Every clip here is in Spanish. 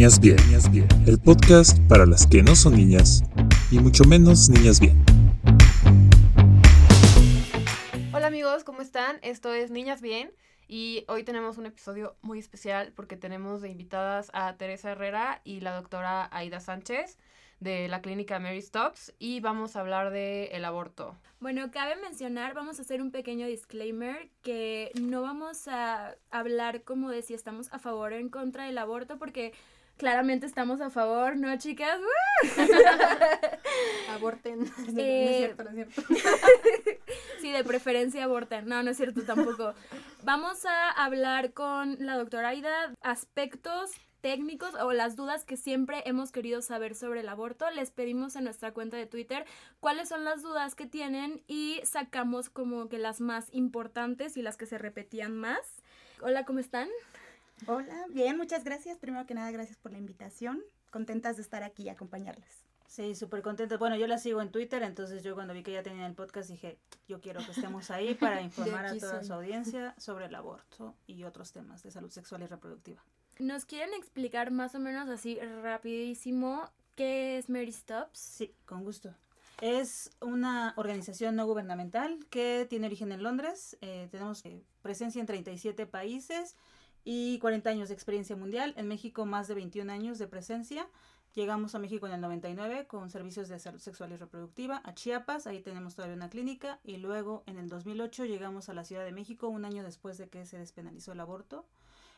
Niñas Bien, el podcast para las que no son niñas y mucho menos niñas bien. Hola amigos, ¿cómo están? Esto es Niñas Bien y hoy tenemos un episodio muy especial porque tenemos de invitadas a Teresa Herrera y la doctora Aida Sánchez de la clínica Mary Stops y vamos a hablar de el aborto. Bueno, cabe mencionar, vamos a hacer un pequeño disclaimer que no vamos a hablar como de si estamos a favor o en contra del aborto porque claramente estamos a favor, ¿no, chicas? Aborten. Eh, no es cierto, no es cierto. sí, de preferencia aborten. No, no es cierto tampoco. Vamos a hablar con la doctora Aida aspectos técnicos o las dudas que siempre hemos querido saber sobre el aborto. Les pedimos en nuestra cuenta de Twitter cuáles son las dudas que tienen y sacamos como que las más importantes y las que se repetían más. Hola, ¿cómo están? Hola, bien, muchas gracias. Primero que nada, gracias por la invitación. Contentas de estar aquí y acompañarles. Sí, súper contenta. Bueno, yo la sigo en Twitter, entonces yo cuando vi que ya tenía el podcast dije, yo quiero que estemos ahí para informar a toda su audiencia sobre el aborto y otros temas de salud sexual y reproductiva. ¿Nos quieren explicar más o menos así rapidísimo qué es Mary Stops? Sí, con gusto. Es una organización no gubernamental que tiene origen en Londres. Eh, tenemos eh, presencia en 37 países y 40 años de experiencia mundial. En México más de 21 años de presencia. Llegamos a México en el 99 con servicios de salud sexual y reproductiva a Chiapas, ahí tenemos todavía una clínica y luego en el 2008 llegamos a la Ciudad de México un año después de que se despenalizó el aborto.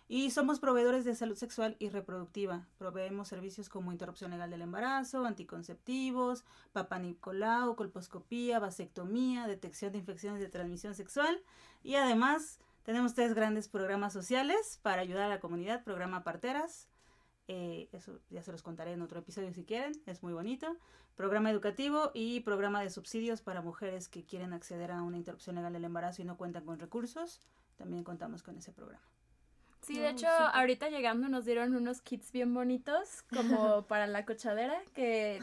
Y somos proveedores de salud sexual y reproductiva. Proveemos servicios como interrupción legal del embarazo, anticonceptivos, papanicolau, colposcopía, vasectomía, detección de infecciones de transmisión sexual. Y además tenemos tres grandes programas sociales para ayudar a la comunidad. Programa Parteras, eh, eso ya se los contaré en otro episodio si quieren, es muy bonito. Programa educativo y programa de subsidios para mujeres que quieren acceder a una interrupción legal del embarazo y no cuentan con recursos. También contamos con ese programa. Sí, de hecho, ahorita llegando nos dieron unos kits bien bonitos, como para la cochadera, que,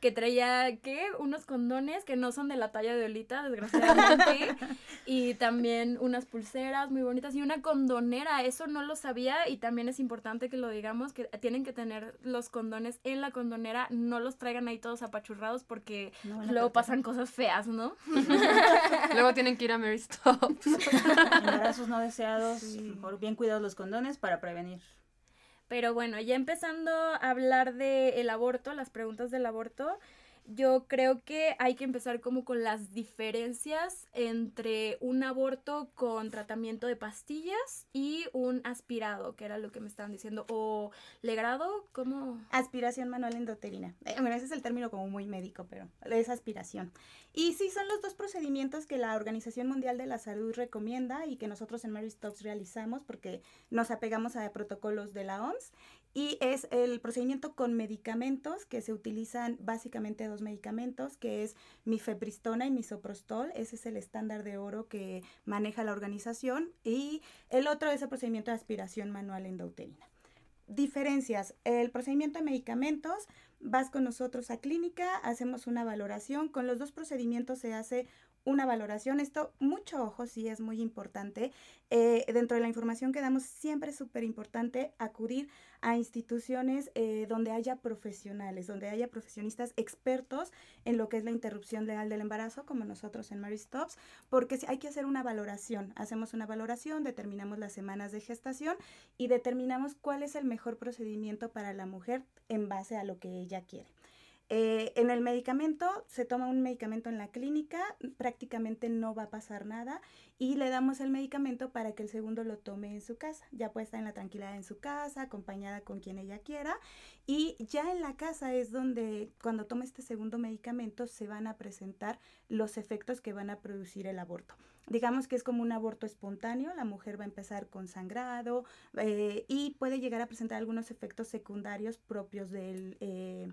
que traía, ¿qué? Unos condones que no son de la talla de Olita, desgraciadamente, y también unas pulseras muy bonitas y una condonera, eso no lo sabía y también es importante que lo digamos, que tienen que tener los condones en la condonera, no los traigan ahí todos apachurrados porque luego pasan cosas feas, ¿no? luego tienen que ir a Mary Stops. Embarazos no deseados, por bien cuidados los condones para prevenir. Pero bueno, ya empezando a hablar del el aborto, las preguntas del aborto, yo creo que hay que empezar como con las diferencias entre un aborto con tratamiento de pastillas y un aspirado, que era lo que me estaban diciendo, o legrado, ¿cómo? Aspiración manual endoterina. Eh, bueno, ese es el término como muy médico, pero es aspiración. Y sí, son los dos procedimientos que la Organización Mundial de la Salud recomienda y que nosotros en Mary Stopes realizamos porque nos apegamos a protocolos de la OMS y es el procedimiento con medicamentos que se utilizan básicamente dos medicamentos que es mifepristona y misoprostol. Ese es el estándar de oro que maneja la organización. Y el otro es el procedimiento de aspiración manual endouterina. Diferencias. El procedimiento de medicamentos vas con nosotros a clínica hacemos una valoración. Con los dos procedimientos se hace una valoración. Esto, mucho ojo, sí es muy importante. Eh, dentro de la información que damos, siempre es súper importante acudir a instituciones eh, donde haya profesionales, donde haya profesionistas expertos en lo que es la interrupción legal del embarazo, como nosotros en Mary Stops, porque hay que hacer una valoración. Hacemos una valoración, determinamos las semanas de gestación y determinamos cuál es el mejor procedimiento para la mujer en base a lo que ella quiere. Eh, en el medicamento, se toma un medicamento en la clínica, prácticamente no va a pasar nada y le damos el medicamento para que el segundo lo tome en su casa. Ya puede estar en la tranquilidad en su casa, acompañada con quien ella quiera. Y ya en la casa es donde cuando toma este segundo medicamento se van a presentar los efectos que van a producir el aborto. Digamos que es como un aborto espontáneo, la mujer va a empezar con sangrado eh, y puede llegar a presentar algunos efectos secundarios propios del... Eh,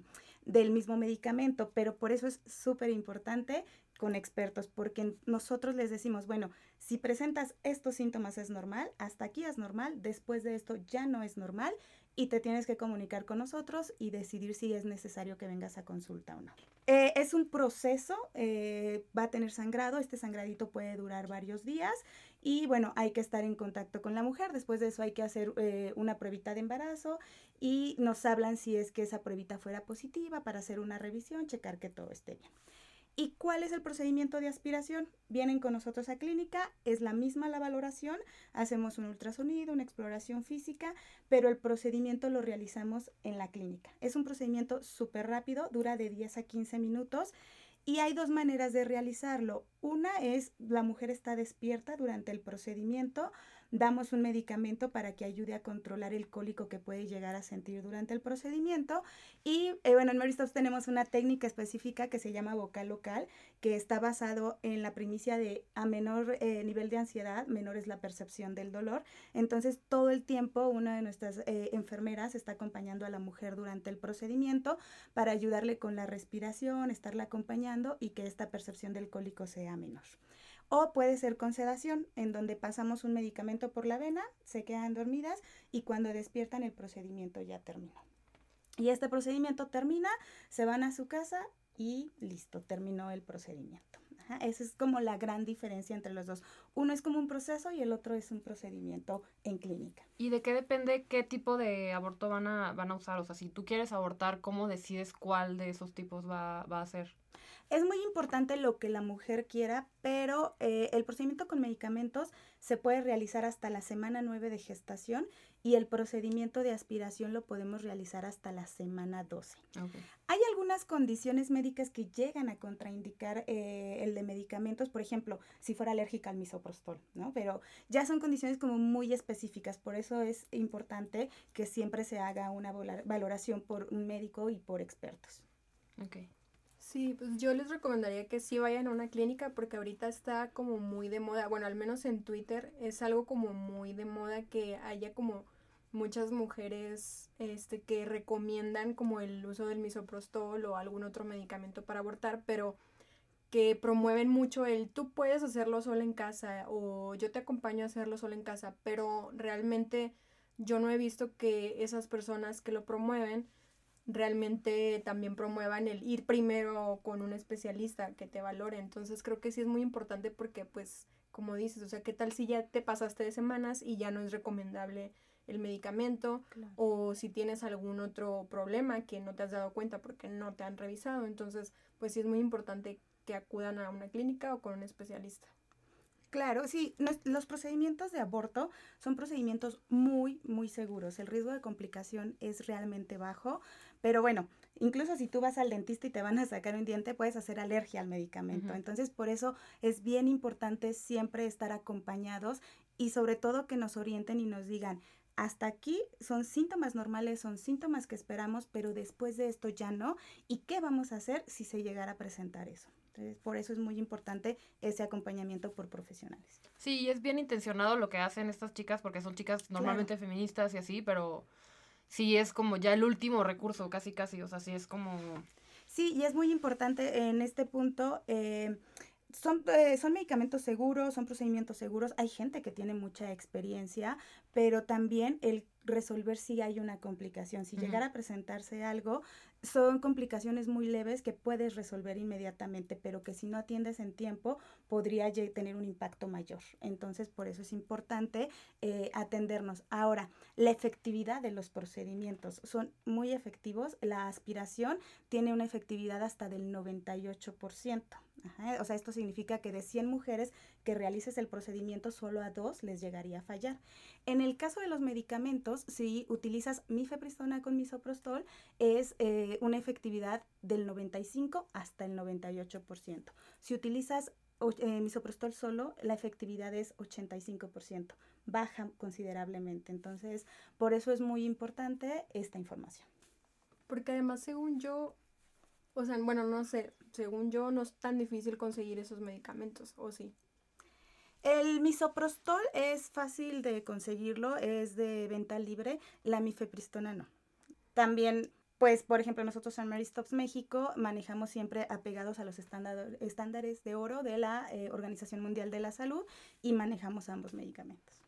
del mismo medicamento, pero por eso es súper importante con expertos, porque nosotros les decimos, bueno, si presentas estos síntomas es normal, hasta aquí es normal, después de esto ya no es normal y te tienes que comunicar con nosotros y decidir si es necesario que vengas a consulta o no. Eh, es un proceso, eh, va a tener sangrado, este sangradito puede durar varios días y bueno, hay que estar en contacto con la mujer. Después de eso hay que hacer eh, una pruebita de embarazo y nos hablan si es que esa pruebita fuera positiva para hacer una revisión, checar que todo esté bien. ¿Y cuál es el procedimiento de aspiración? Vienen con nosotros a clínica, es la misma la valoración, hacemos un ultrasonido, una exploración física, pero el procedimiento lo realizamos en la clínica. Es un procedimiento súper rápido, dura de 10 a 15 minutos y hay dos maneras de realizarlo. Una es la mujer está despierta durante el procedimiento, damos un medicamento para que ayude a controlar el cólico que puede llegar a sentir durante el procedimiento. Y eh, bueno, en Maristops tenemos una técnica específica que se llama vocal local, que está basado en la primicia de a menor eh, nivel de ansiedad, menor es la percepción del dolor. Entonces, todo el tiempo una de nuestras eh, enfermeras está acompañando a la mujer durante el procedimiento para ayudarle con la respiración, estarla acompañando y que esta percepción del cólico sea menor. O puede ser con sedación, en donde pasamos un medicamento por la vena, se quedan dormidas y cuando despiertan el procedimiento ya terminó. Y este procedimiento termina, se van a su casa y listo, terminó el procedimiento. esa es como la gran diferencia entre los dos. Uno es como un proceso y el otro es un procedimiento en clínica. ¿Y de qué depende qué tipo de aborto van a, van a usar? O sea, si tú quieres abortar, ¿cómo decides cuál de esos tipos va, va a ser? Es muy importante lo que la mujer quiera, pero eh, el procedimiento con medicamentos se puede realizar hasta la semana 9 de gestación y el procedimiento de aspiración lo podemos realizar hasta la semana 12. Hay algunas condiciones médicas que llegan a contraindicar eh, el de medicamentos, por ejemplo, si fuera alérgica al misoprostol, ¿no? Pero ya son condiciones como muy específicas, por eso es importante que siempre se haga una valoración por un médico y por expertos. Okay. Sí, pues yo les recomendaría que sí vayan a una clínica porque ahorita está como muy de moda, bueno, al menos en Twitter es algo como muy de moda que haya como muchas mujeres este que recomiendan como el uso del misoprostol o algún otro medicamento para abortar, pero que promueven mucho el tú puedes hacerlo solo en casa o yo te acompaño a hacerlo solo en casa, pero realmente yo no he visto que esas personas que lo promueven realmente también promuevan el ir primero con un especialista que te valore. Entonces creo que sí es muy importante porque pues como dices, o sea, ¿qué tal si ya te pasaste de semanas y ya no es recomendable el medicamento o si tienes algún otro problema que no te has dado cuenta porque no te han revisado? Entonces, pues sí es muy importante que acudan a una clínica o con un especialista. Claro, sí, los procedimientos de aborto son procedimientos muy, muy seguros. El riesgo de complicación es realmente bajo, pero bueno, incluso si tú vas al dentista y te van a sacar un diente, puedes hacer alergia al medicamento. Entonces, por eso es bien importante siempre estar acompañados y sobre todo que nos orienten y nos digan, hasta aquí son síntomas normales, son síntomas que esperamos, pero después de esto ya no. ¿Y qué vamos a hacer si se llegara a presentar eso? Entonces, por eso es muy importante ese acompañamiento por profesionales. Sí, es bien intencionado lo que hacen estas chicas, porque son chicas normalmente feministas y así, pero sí es como ya el último recurso, casi, casi, o sea, sí es como... Sí, y es muy importante en este punto. Eh, son, eh, son medicamentos seguros, son procedimientos seguros. Hay gente que tiene mucha experiencia, pero también el resolver si hay una complicación. Si llegara a presentarse algo, son complicaciones muy leves que puedes resolver inmediatamente, pero que si no atiendes en tiempo podría tener un impacto mayor. Entonces, por eso es importante eh, atendernos. Ahora, la efectividad de los procedimientos son muy efectivos. La aspiración tiene una efectividad hasta del 98%. O sea, esto significa que de 100 mujeres que realices el procedimiento, solo a dos les llegaría a fallar. En el caso de los medicamentos, si utilizas mifepristona con misoprostol, es eh, una efectividad del 95 hasta el 98%. Si utilizas eh, misoprostol solo, la efectividad es 85%, baja considerablemente. Entonces, por eso es muy importante esta información. Porque además, según yo, o sea, bueno, no sé, según yo no es tan difícil conseguir esos medicamentos, ¿o sí? El misoprostol es fácil de conseguirlo, es de venta libre, la mifepristona no. También, pues, por ejemplo, nosotros en Mary Stops México manejamos siempre apegados a los estándares de oro de la eh, Organización Mundial de la Salud y manejamos ambos medicamentos.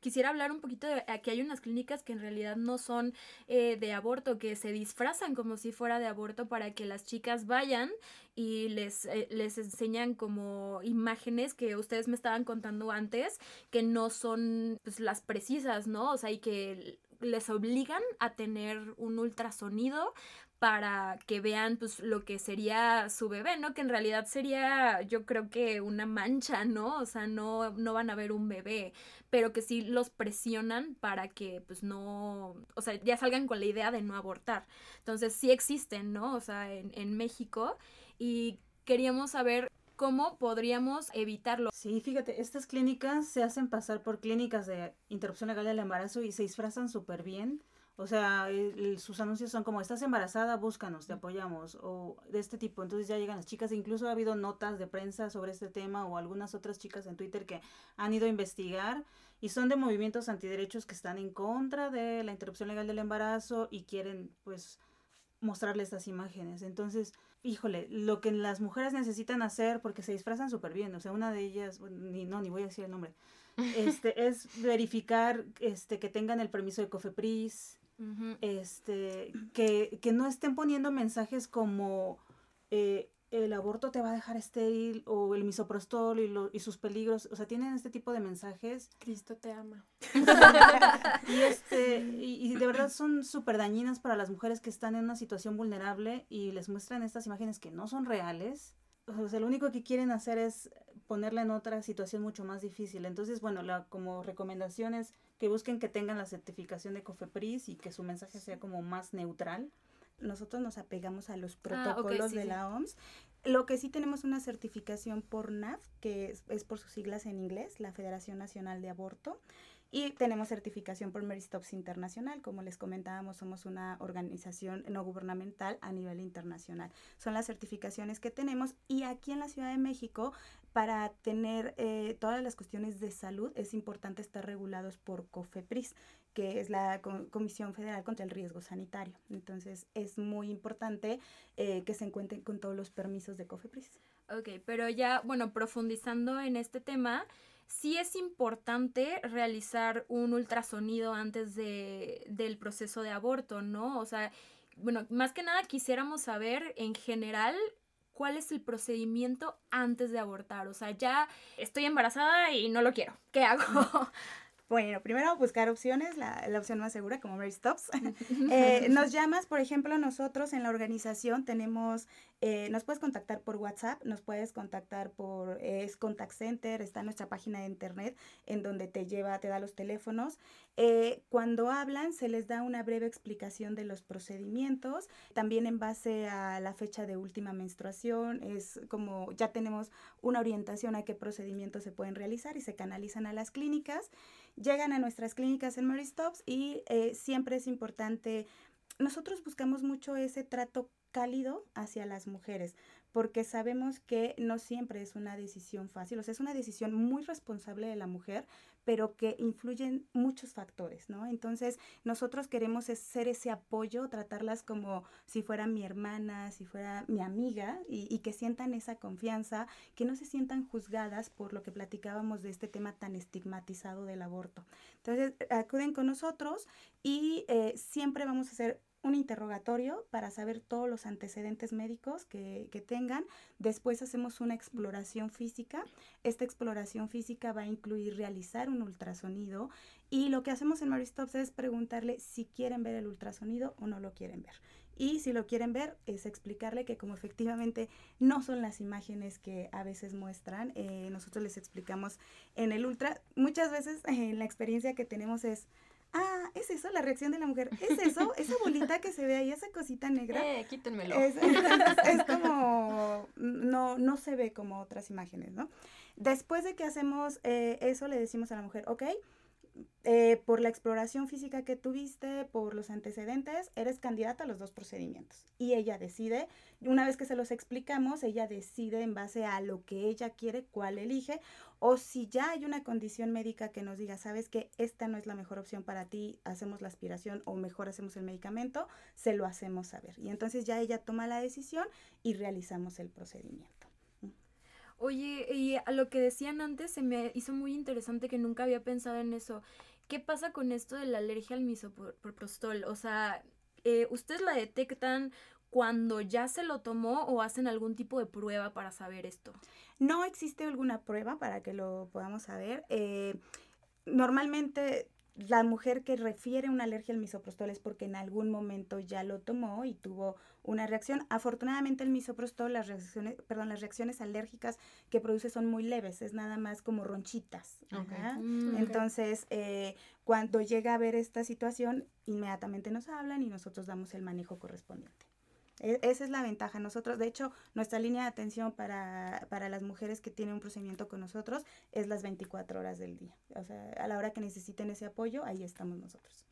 Quisiera hablar un poquito de que hay unas clínicas que en realidad no son eh, de aborto, que se disfrazan como si fuera de aborto para que las chicas vayan y les, eh, les enseñan como imágenes que ustedes me estaban contando antes, que no son pues, las precisas, ¿no? O sea, y que les obligan a tener un ultrasonido para que vean pues lo que sería su bebé, ¿no? Que en realidad sería yo creo que una mancha, ¿no? O sea, no, no van a ver un bebé, pero que sí los presionan para que pues no, o sea, ya salgan con la idea de no abortar. Entonces sí existen, ¿no? O sea, en, en México y queríamos saber cómo podríamos evitarlo. Sí, fíjate, estas clínicas se hacen pasar por clínicas de interrupción legal del embarazo y se disfrazan súper bien o sea, sus anuncios son como, estás embarazada, búscanos, te apoyamos, o de este tipo. Entonces ya llegan las chicas, incluso ha habido notas de prensa sobre este tema o algunas otras chicas en Twitter que han ido a investigar y son de movimientos antiderechos que están en contra de la interrupción legal del embarazo y quieren pues mostrarle estas imágenes. Entonces, híjole, lo que las mujeres necesitan hacer, porque se disfrazan súper bien, o sea, una de ellas, ni, no, ni voy a decir el nombre, este, es verificar este, que tengan el permiso de COFEPRIS, este, que, que, no estén poniendo mensajes como eh, el aborto te va a dejar estéril o el misoprostol y, lo, y sus peligros, o sea, tienen este tipo de mensajes. Cristo te ama. y, este, y, de verdad son súper dañinas para las mujeres que están en una situación vulnerable y les muestran estas imágenes que no son reales. O sea, lo único que quieren hacer es ponerla en otra situación mucho más difícil. Entonces, bueno, la, como recomendación es que busquen que tengan la certificación de COFEPRIS y que su mensaje sea como más neutral. Nosotros nos apegamos a los ah, protocolos de la OMS. Lo que sí tenemos una certificación por NAF, que es, es por sus siglas en inglés, la Federación Nacional de Aborto. Y tenemos certificación por Mary Stops Internacional. Como les comentábamos, somos una organización no gubernamental a nivel internacional. Son las certificaciones que tenemos. Y aquí en la Ciudad de México, para tener eh, todas las cuestiones de salud, es importante estar regulados por COFEPRIS, que es la Comisión Federal contra el Riesgo Sanitario. Entonces, es muy importante eh, que se encuentren con todos los permisos de COFEPRIS. Ok, pero ya, bueno, profundizando en este tema, sí es importante realizar un ultrasonido antes de, del proceso de aborto, ¿no? O sea, bueno, más que nada quisiéramos saber en general cuál es el procedimiento antes de abortar. O sea, ya estoy embarazada y no lo quiero. ¿Qué hago? Bueno, primero buscar opciones, la, la opción más segura como Mary Stops. eh, nos llamas, por ejemplo, nosotros en la organización tenemos, eh, nos puedes contactar por WhatsApp, nos puedes contactar por, es Contact Center, está nuestra página de internet en donde te lleva, te da los teléfonos. Eh, cuando hablan se les da una breve explicación de los procedimientos, también en base a la fecha de última menstruación, es como ya tenemos una orientación a qué procedimientos se pueden realizar y se canalizan a las clínicas llegan a nuestras clínicas en Mary Stops y eh, siempre es importante, nosotros buscamos mucho ese trato cálido hacia las mujeres, porque sabemos que no siempre es una decisión fácil, o sea, es una decisión muy responsable de la mujer, pero que influyen muchos factores, ¿no? Entonces, nosotros queremos ser ese apoyo, tratarlas como si fuera mi hermana, si fuera mi amiga, y, que sientan esa confianza, que no se sientan juzgadas por lo que platicábamos de este tema tan estigmatizado del aborto. Entonces, acuden con nosotros y eh, siempre vamos a hacer un interrogatorio para saber todos los antecedentes médicos que, que, tengan. Después hacemos una exploración física. Esta exploración física va a incluir realizar un ultrasonido y lo que hacemos en Maristops es preguntarle si quieren ver el ultrasonido o no lo quieren ver. Y si lo quieren ver, es explicarle que como efectivamente no son las imágenes que a veces muestran, eh, nosotros les explicamos en el ultra. Muchas veces eh, la experiencia que tenemos es, ah, es eso, la reacción de la mujer, es eso, esa bolita que se ve ahí, esa cosita negra. Eh, quítenmelo. Es, como, no, no se ve como otras imágenes, ¿no? Después de que hacemos eh, eso, le decimos a la mujer, ok, eh, por la exploración física que tuviste, por los antecedentes, eres candidata a los dos procedimientos. Y ella decide, una vez que se los explicamos, ella decide en base a lo que ella quiere, cuál elige, o si ya hay una condición médica que nos diga, sabes que esta no es la mejor opción para ti, hacemos la aspiración o mejor hacemos el medicamento, se lo hacemos saber. Y entonces ya ella toma la decisión y realizamos el procedimiento. Oye, y a lo que decían antes se me hizo muy interesante que nunca había pensado en eso. ¿Qué pasa con esto de la alergia al misoprostol? O sea, eh, ¿ustedes la detectan cuando ya se lo tomó o hacen algún tipo de prueba para saber esto? No existe alguna prueba para que lo podamos saber. Eh, normalmente la mujer que refiere una alergia al misoprostol es porque en algún momento ya lo tomó y tuvo una reacción. Afortunadamente el misoprostol, las reacciones, perdón, las reacciones alérgicas que produce son muy leves, es nada más como ronchitas. Mm, Entonces, eh, cuando llega a ver esta situación, inmediatamente nos hablan y nosotros damos el manejo correspondiente. E, esa es la ventaja. Nosotros, de hecho, nuestra línea de atención para, para, las mujeres que tienen un procedimiento con nosotros es las 24 horas del día. O sea, a la hora que necesiten ese apoyo, ahí estamos nosotros.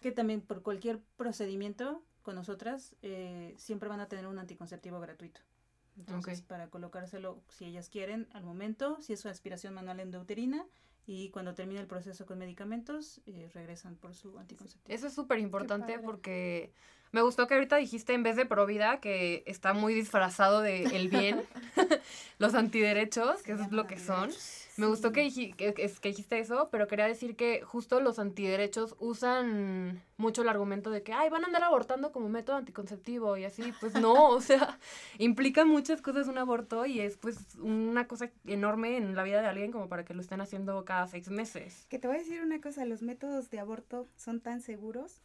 Que también por cualquier procedimiento con nosotras, eh, siempre van a tener un anticonceptivo gratuito. Entonces, para colocárselo, si ellas quieren, al momento, si es su aspiración manual endouterina, y cuando termine el proceso con medicamentos, eh, regresan por su anticonceptivo. Eso es súper importante porque me gustó que ahorita dijiste en vez de Provida, que está muy disfrazado de el bien, los antiderechos, que eso es lo que son. Me gustó que, que, que, dijiste eso, pero quería decir que justo los antiderechos usan mucho el argumento de que, ay, van a andar abortando como método anticonceptivo y así. Pues no, o sea, implica muchas cosas un aborto y es pues una cosa enorme en la vida de alguien como para que lo estén haciendo cada seis meses. Que te voy a decir una cosa, los métodos de aborto son tan seguros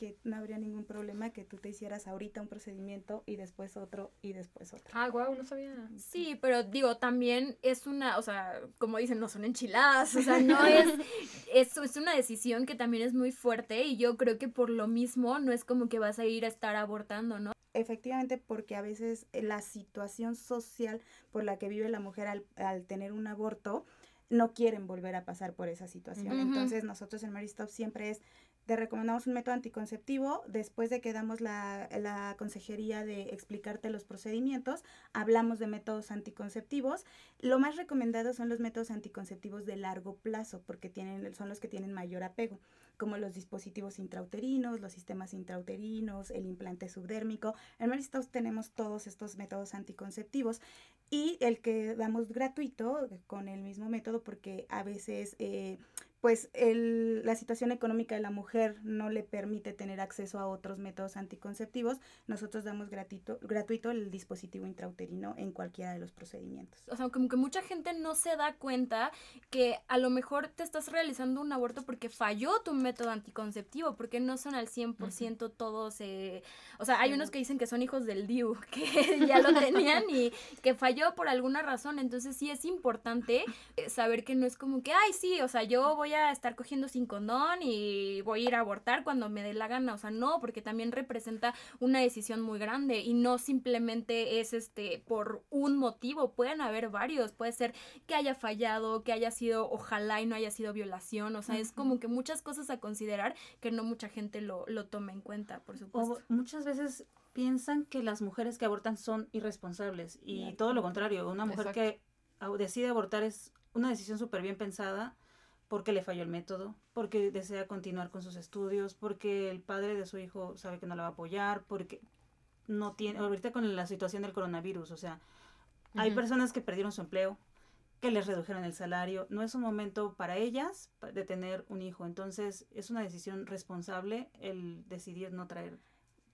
que no habría ningún problema que tú te hicieras ahorita un procedimiento y después otro y después otro. Ah, guau, no sabía. Sí, pero digo, también es una, o sea, como dicen, no son enchiladas, o sea, no es, es, es una decisión que también es muy fuerte y yo creo que por lo mismo no es como que vas a ir a estar abortando, ¿no? Efectivamente, porque a veces la situación social por la que vive la mujer al, al tener un aborto, no quieren volver a pasar por esa situación. Entonces nosotros en Maristop siempre es te recomendamos un método anticonceptivo. Después de que damos la, la, consejería de explicarte los procedimientos, hablamos de métodos anticonceptivos. Lo más recomendado son los métodos anticonceptivos de largo plazo, porque tienen, son los que tienen mayor apego, como los dispositivos intrauterinos, los sistemas intrauterinos, el implante subdérmico. En Maristops tenemos todos estos métodos anticonceptivos y el que damos gratuito con el mismo método, porque a veces... Eh, pues el, la situación económica de la mujer no le permite tener acceso a otros métodos anticonceptivos, nosotros damos gratuito, gratuito el dispositivo intrauterino en cualquiera de los procedimientos. O sea, como que mucha gente no se da cuenta que a lo mejor te estás realizando un aborto porque falló tu método anticonceptivo, porque no son al 100% todos, eh, o sea, hay unos que dicen que son hijos del DIU, que ya lo tenían y que falló por alguna razón, entonces sí es importante eh, saber que no es como que, ay, sí, o sea, yo voy a estar cogiendo sin condón y voy a ir a abortar cuando me dé la gana, o sea, no, porque también representa una decisión muy grande y no simplemente es este por un motivo, pueden haber varios, puede ser que haya fallado, que haya sido ojalá y no haya sido violación, o sea, es como que muchas cosas a considerar que no mucha gente lo, lo toma en cuenta, por supuesto. O muchas veces piensan que las mujeres que abortan son irresponsables y todo lo contrario, una mujer que decide abortar es una decisión súper bien pensada porque le falló el método, porque desea continuar con sus estudios, porque el padre de su hijo sabe que no la va a apoyar, porque no tiene, ahorita con la situación del coronavirus, o sea, hay personas que perdieron su empleo, que les redujeron el salario, no es un momento para ellas de tener un hijo, entonces es una decisión responsable el decidir no traer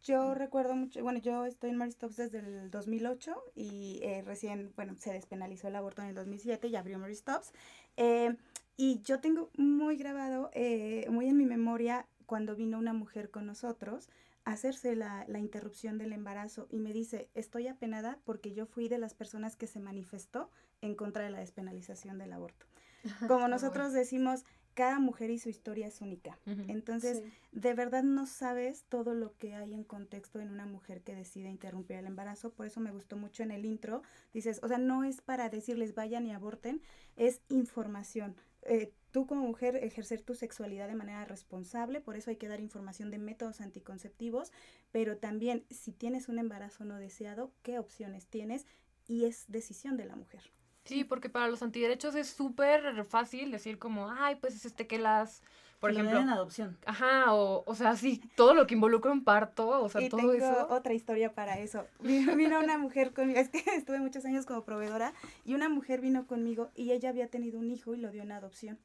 yo recuerdo mucho, bueno, yo estoy en Maristops desde el 2008 y eh, recién, bueno, se despenalizó el aborto en el 2007 y abrió Maristops. Eh, y yo tengo muy grabado, eh, muy en mi memoria, cuando vino una mujer con nosotros a hacerse la, la, interrupción del embarazo y me dice, estoy apenada porque yo fui de las personas que se manifestó en contra de la despenalización del aborto. Como nosotros decimos, cada mujer y su historia es única. Entonces, de verdad no sabes todo lo que hay en contexto en una mujer que decide interrumpir el embarazo. Por eso me gustó mucho en el intro. Dices, o sea, no es para decirles vayan y aborten, es información. Eh, tú como mujer ejercer tu sexualidad de manera responsable, por eso hay que dar información de métodos anticonceptivos, pero también si tienes un embarazo no deseado, qué opciones tienes y es decisión de la mujer. Sí, porque para los antiderechos es súper fácil decir como, ay, pues este que las por Que lo ejemplo, den en adopción. ajá, o, o sea, sí, todo lo que involucra un parto, o sea, y todo tengo eso. otra historia para eso. Vino, vino una mujer conmigo, es que estuve muchos años como proveedora, y una mujer vino conmigo y ella había tenido un hijo y lo dio en adopción.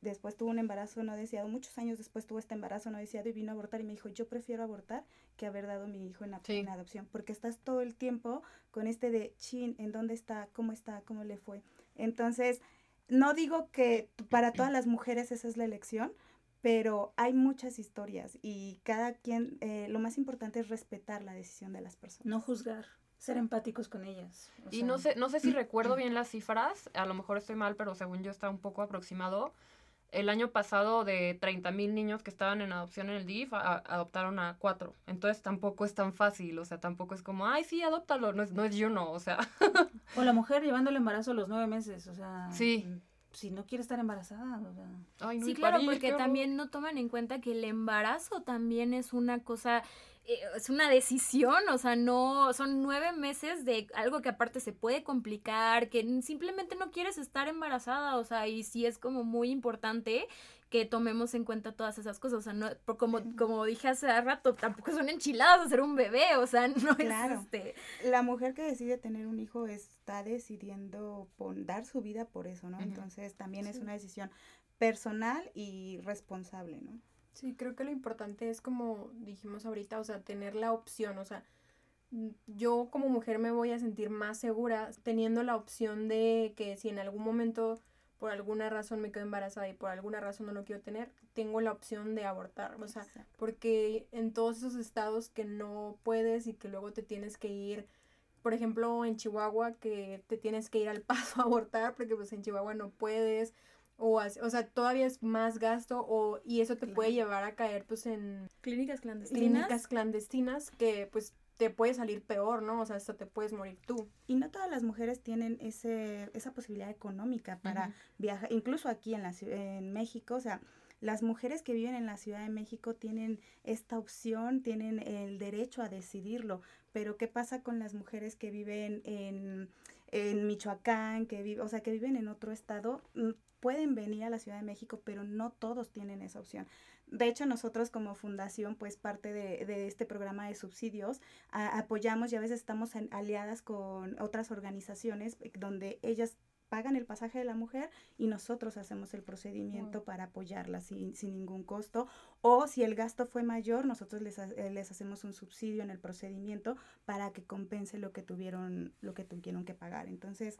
Después tuvo un embarazo no deseado, muchos años después tuvo este embarazo no deseado y vino a abortar y me dijo, yo prefiero abortar que haber dado mi hijo en, Sí. en adopción, porque estás todo el tiempo con este de, chin, ¿en dónde está? ¿Cómo está? ¿Cómo le fue? Entonces, no digo que para todas las mujeres esa es la elección, pero hay muchas historias y cada quien, eh, lo más importante es respetar la decisión de las personas. No juzgar, ser empáticos con ellas. o Y sea, no sé, no sé si recuerdo bien las cifras, a lo mejor estoy mal, pero según yo está un poco aproximado. El año pasado de 30 mil niños que estaban en adopción en el DIF, a- adoptaron a cuatro. Entonces tampoco es tan fácil, o sea, tampoco es como, ay, sí, adóptalo, no es, no es yo no, o sea, O la mujer llevando el embarazo a los nueve meses, o sea. Sí. Si no quiere estar embarazada, o sea. ay, no, Sí, claro, parir, porque también no toman en cuenta que el embarazo también es una cosa, eh, es una decisión, o sea, no, son nueve meses de algo que aparte se puede complicar, que simplemente no quieres estar embarazada, o sea, y sí es como muy importante que tomemos en cuenta todas esas cosas, o sea, no, por como, como dije hace rato, tampoco son enchiladas hacer un bebé, o sea, no Claro. es este... La mujer que decide tener un hijo está decidiendo pon- dar su vida por eso, ¿no? Entonces también es una decisión personal y responsable, ¿no? Sí, creo que lo importante es como dijimos ahorita, o sea, tener la opción, o sea, yo como mujer me voy a sentir más segura teniendo la opción de que si en algún momento por alguna razón me quedo embarazada y por alguna razón no lo quiero tener, tengo la opción de abortar, o sea, Exacto. porque en todos esos estados que no puedes y que luego te tienes que ir, por ejemplo, en Chihuahua, que te tienes que ir al paso a abortar, porque pues en Chihuahua no puedes, o, así- o sea, todavía es más gasto, o, y eso te puede llevar a caer pues en Clínicas clandestinas. clínicas clandestinas que pues te puede salir peor, ¿no? O sea, hasta te puedes morir tú. Y no todas las mujeres tienen ese, esa posibilidad económica para viajar, incluso aquí en, la, en México, o sea, las mujeres que viven en la Ciudad de México tienen esta opción, tienen el derecho a decidirlo, pero ¿qué pasa con las mujeres que viven en, en Michoacán, que viven, o sea, que viven en otro estado? Mm, Pueden venir a la Ciudad de México, pero no todos tienen esa opción. De hecho, nosotros como fundación, pues parte de, de este programa de subsidios, a- apoyamos y a veces estamos en- aliadas con otras organizaciones eh, donde ellas pagan el pasaje de la mujer y nosotros hacemos el procedimiento para apoyarla sin, sin ningún costo. O si el gasto fue mayor, nosotros les, eh, les hacemos un subsidio en el procedimiento para que compense lo que tuvieron, lo que tuvieron que pagar. Entonces,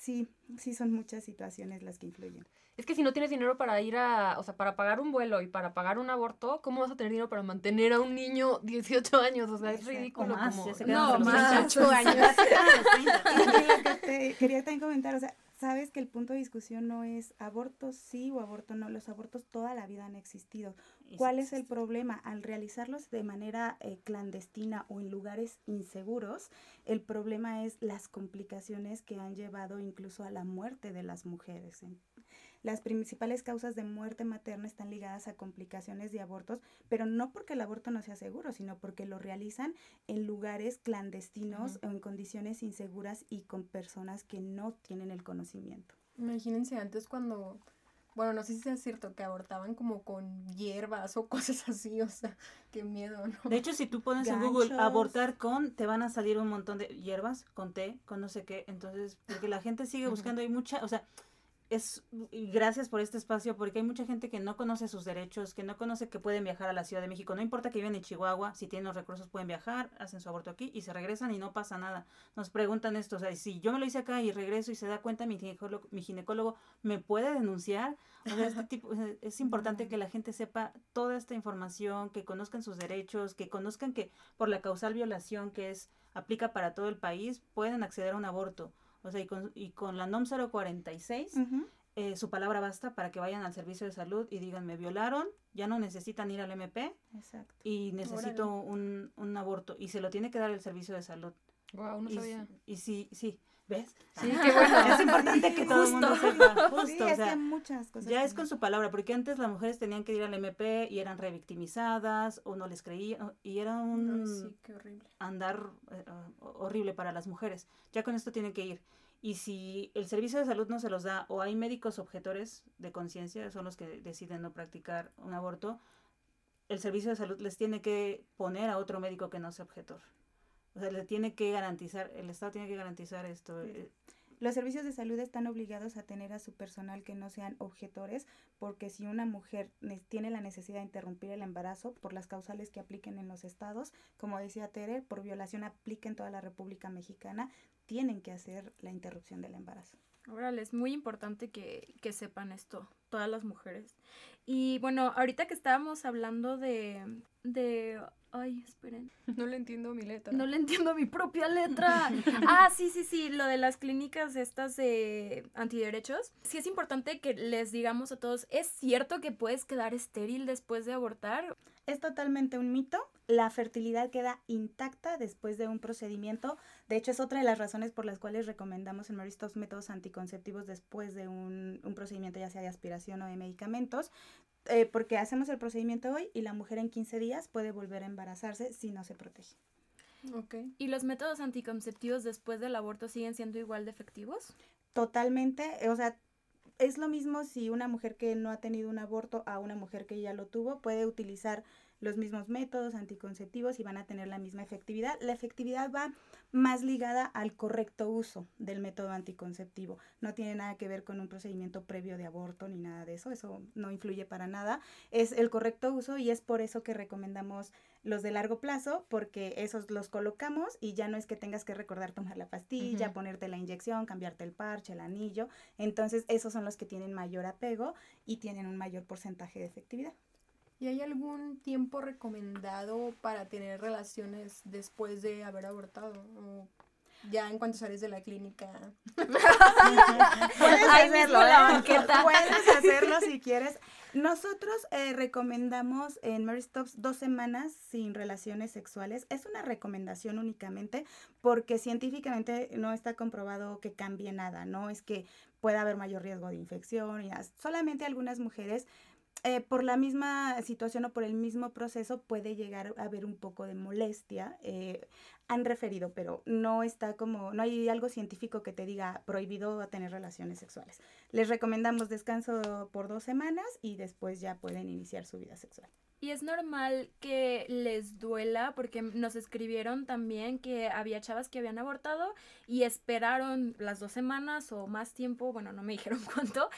sí, sí son muchas situaciones las que influyen. Es que si no tienes dinero para ir a, o sea, para pagar un vuelo y para pagar un aborto, ¿cómo vas a tener dinero para mantener a un niño 18 años? O sea, es. O ridículo. más, como... se No, más. 28 años. Lo que te quería también comentar, o sea, sabes que el punto de discusión no es abortos sí o aborto no, los abortos toda la vida han existido. ¿Cuál es el problema? Al realizarlos de manera eh, clandestina o en lugares inseguros, el problema es las complicaciones que han llevado incluso a la muerte de las mujeres. Las principales causas de muerte materna están ligadas a complicaciones de abortos, pero no porque el aborto no sea seguro, sino porque lo realizan en lugares clandestinos o en condiciones inseguras y con personas que no tienen el conocimiento. Imagínense antes cuando, bueno, no sé si es cierto que abortaban como con hierbas o cosas así, o sea, qué miedo, ¿no? De hecho, si tú pones en Google abortar con, te van a salir un montón de hierbas, con té, con no sé qué. Entonces, porque la gente sigue buscando, hay mucha, o sea, es gracias por este espacio, porque hay mucha gente que no conoce sus derechos, que no conoce que pueden viajar a la Ciudad de México. No importa que viven en Chihuahua, si tienen los recursos pueden viajar, hacen su aborto aquí y se regresan y no pasa nada. Nos preguntan esto, o sea, si yo me lo hice acá y regreso y se da cuenta mi ginecólogo, mi ginecólogo ¿me puede denunciar? O sea, este tipo, es importante que la gente sepa toda esta información, que conozcan sus derechos, que conozcan que por la causal violación que es aplica para todo el país, pueden acceder a un aborto. O sea, y con, y con la NOM 046, Ujú. eh, su palabra basta para que vayan al servicio de salud y digan, me violaron, ya no necesitan ir al MP Exacto. y necesito un, un aborto. Y se lo tiene que dar el servicio de salud. Wow, no y, sabía. y sí, sí, ¿ves? Sí, qué bueno. Es importante que todo el mundo sepa. Justo, sí, o es sea, que muchas cosas. ya es con su palabra, porque antes las mujeres tenían que ir al MP y eran revictimizadas o no les creían y era un Ay, sí, qué horrible. andar eh, ah, horrible para las mujeres. Ya con esto tienen que ir. y si el servicio de salud no se los da o hay médicos objetores de conciencia, son los que deciden no practicar un aborto, el servicio de salud les tiene que poner a otro médico que no sea objetor. O sea, le tiene que garantizar, el Estado tiene que garantizar esto. eh, Los servicios de salud están obligados a tener a su personal que no sean objetores, porque si una mujer ne- tiene la necesidad de interrumpir el embarazo por las causales que apliquen en los estados, como decía Tere, por violación aplica en toda la República Mexicana, tienen que hacer la interrupción del embarazo. Órale, es muy importante que, que sepan esto, todas las mujeres. Y bueno, ahorita que estábamos hablando de, de, ay, esperen, No le entiendo mi letra. no le entiendo mi propia letra. Ah, sí, sí, sí, lo de las clínicas estas de antiderechos. Sí es importante que les digamos a todos, ¿es cierto que puedes quedar estéril después de abortar? Es totalmente un mito. La fertilidad queda intacta después de un procedimiento. De hecho, es otra de las razones por las cuales recomendamos en Mary Stopes métodos anticonceptivos después de un, un procedimiento, ya sea de aspiración o de medicamentos. eh, porque hacemos el procedimiento hoy y la mujer en 15 días puede volver a embarazarse si no se protege. Ok. ¿Y los métodos anticonceptivos después del aborto siguen siendo igual de efectivos? Totalmente, o sea, es lo mismo si una mujer que no ha tenido un aborto a una mujer que ya lo tuvo puede utilizar los mismos métodos anticonceptivos y van a tener la misma efectividad. La efectividad va más ligada al correcto uso del método anticonceptivo. No tiene nada que ver con un procedimiento previo de aborto ni nada de eso. Eso no influye para nada. Es el correcto uso y es por eso que recomendamos los de largo plazo, porque esos los colocamos y ya no es que tengas que recordar tomar la pastilla, ponerte la inyección, cambiarte el parche, el anillo. Entonces, esos son los que tienen mayor apego y tienen un mayor porcentaje de efectividad. ¿Y hay algún tiempo recomendado para tener relaciones después de haber abortado? O ya en cuanto sales de la clínica. Puedes ¿eh? banqueta. Puedes hacerlo si quieres. Nosotros eh, recomendamos en Mary Stops dos semanas sin relaciones sexuales. Es una recomendación únicamente porque científicamente no está comprobado que cambie nada, ¿no? Es que pueda haber mayor riesgo de infección y. Solamente algunas mujeres eh, por la misma situación o por el mismo proceso puede llegar a haber un poco de molestia. eh, han referido, pero no está como, no hay algo científico que te diga prohibido tener relaciones sexuales. Les recomendamos descanso por dos semanas y después ya pueden iniciar su vida sexual. Y es normal que les duela porque nos escribieron también que había chavas que habían abortado y esperaron las dos semanas o más tiempo, bueno, no me dijeron cuánto,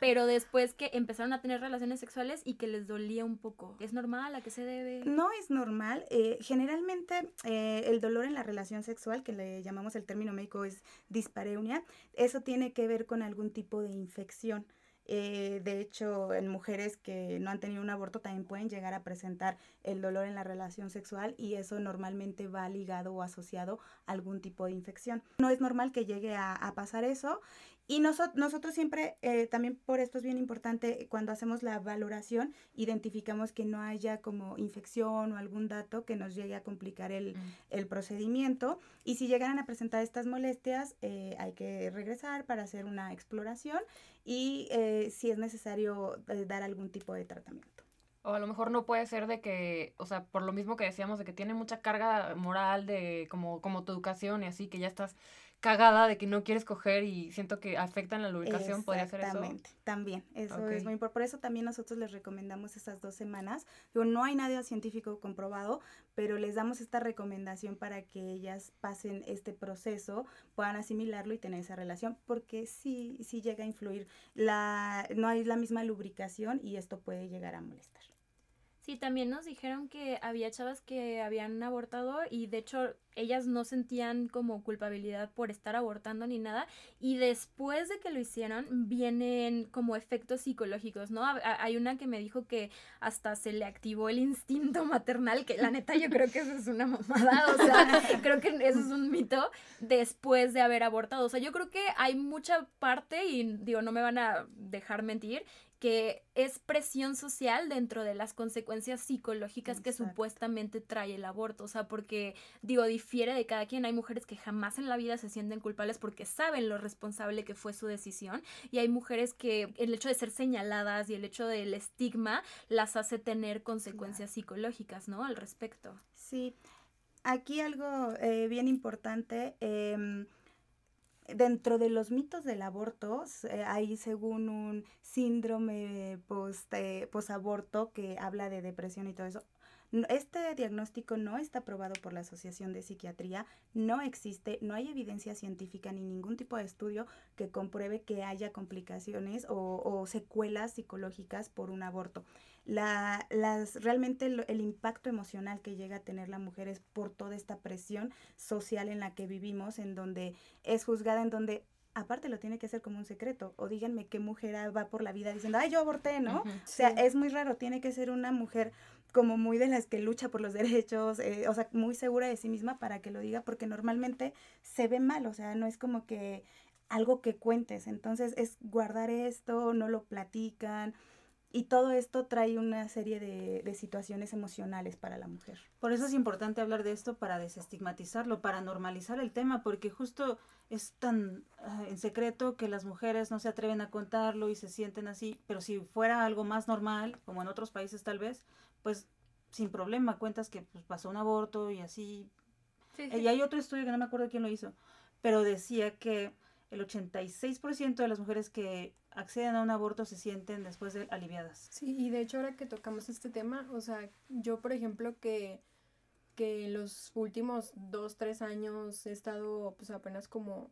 pero después que empezaron a tener relaciones sexuales y que les dolía un poco. ¿Es normal? ¿A qué se debe? No es normal. eh, generalmente eh, el dolor en la relación sexual, que le llamamos el término médico es dispareunia, eso tiene que ver con algún tipo de infección. Eh, de hecho, en mujeres que no han tenido un aborto también pueden llegar a presentar el dolor en la relación sexual y eso normalmente va ligado o asociado a algún tipo de infección. No es normal que llegue a, a pasar eso y noso- nosotros siempre, eh, también por esto es bien importante, cuando hacemos la valoración, identificamos que no haya como infección o algún dato que nos llegue a complicar el, el procedimiento. Y si llegaran a presentar estas molestias, eh, hay que regresar para hacer una exploración y eh, si es necesario eh, dar algún tipo de tratamiento. O a lo mejor no puede ser de que, o sea, por lo mismo que decíamos, de que tiene mucha carga moral de como, como tu educación y así, que ya estás cagada de que no quieres coger y siento que afectan la lubricación, podría ser eso. Exactamente, también. Eso es muy importante. Por eso también nosotros les recomendamos esas dos semanas. Digo, no hay nada científico comprobado, pero les damos esta recomendación para que ellas pasen este proceso, puedan asimilarlo y tener esa relación, porque sí, sí llega a influir. La, no hay la misma lubricación y esto puede llegar a molestar. Sí, también nos dijeron que había chavas que habían abortado y de hecho ellas no sentían como culpabilidad por estar abortando ni nada y después de que lo hicieron vienen como efectos psicológicos, ¿no? Ha- ha- Hay una que me dijo que hasta se le activó el instinto maternal, que la neta yo creo que eso es una mamada, o sea, creo que eso es un mito después de haber abortado, o sea, yo creo que hay mucha parte y digo, no me van a dejar mentir que es presión social dentro de las consecuencias psicológicas que supuestamente trae el aborto. O sea, porque, digo, difiere de cada quien. Hay mujeres que jamás en la vida se sienten culpables porque saben lo responsable que fue su decisión. Y hay mujeres que el hecho de ser señaladas y el hecho del estigma las hace tener consecuencias psicológicas, ¿no? Al respecto. Sí, aquí algo eh, bien importante. em, dentro de los mitos del aborto, eh, hay según un síndrome post, eh, posaborto que habla de depresión y todo eso. Este diagnóstico no está aprobado por la Asociación de Psiquiatría, no existe, no hay evidencia científica ni ningún tipo de estudio que compruebe que haya complicaciones o, secuelas psicológicas por un aborto. La, las, realmente el, impacto emocional que llega a tener la mujer es por toda esta presión social en la que vivimos, en donde es juzgada, en donde aparte lo tiene que hacer como un secreto. O díganme qué mujer va por la vida diciendo, ay, yo aborté, ¿no? o sea, es muy raro, tiene que ser una mujer como muy de las que lucha por los derechos, eh, o sea, muy segura de sí misma para que lo diga, porque normalmente se ve mal, o sea, no es como que algo que cuentes, entonces es guardar esto, no lo platican, y todo esto trae una serie de, de, situaciones emocionales para la mujer. Por eso es importante hablar de esto para desestigmatizarlo, para normalizar el tema, porque justo es tan ah, en secreto que las mujeres no se atreven a contarlo y se sienten así, pero si fuera algo más normal, como en otros países tal vez, pues sin problema cuentas que pues, pasó un aborto y así. Y hay otro estudio que no me acuerdo quién lo hizo, pero decía que el 86% de las mujeres que acceden a un aborto se sienten después de aliviadas. Sí, y de hecho ahora que tocamos este tema, o sea, yo por ejemplo que, que en los últimos dos, tres años he estado pues apenas como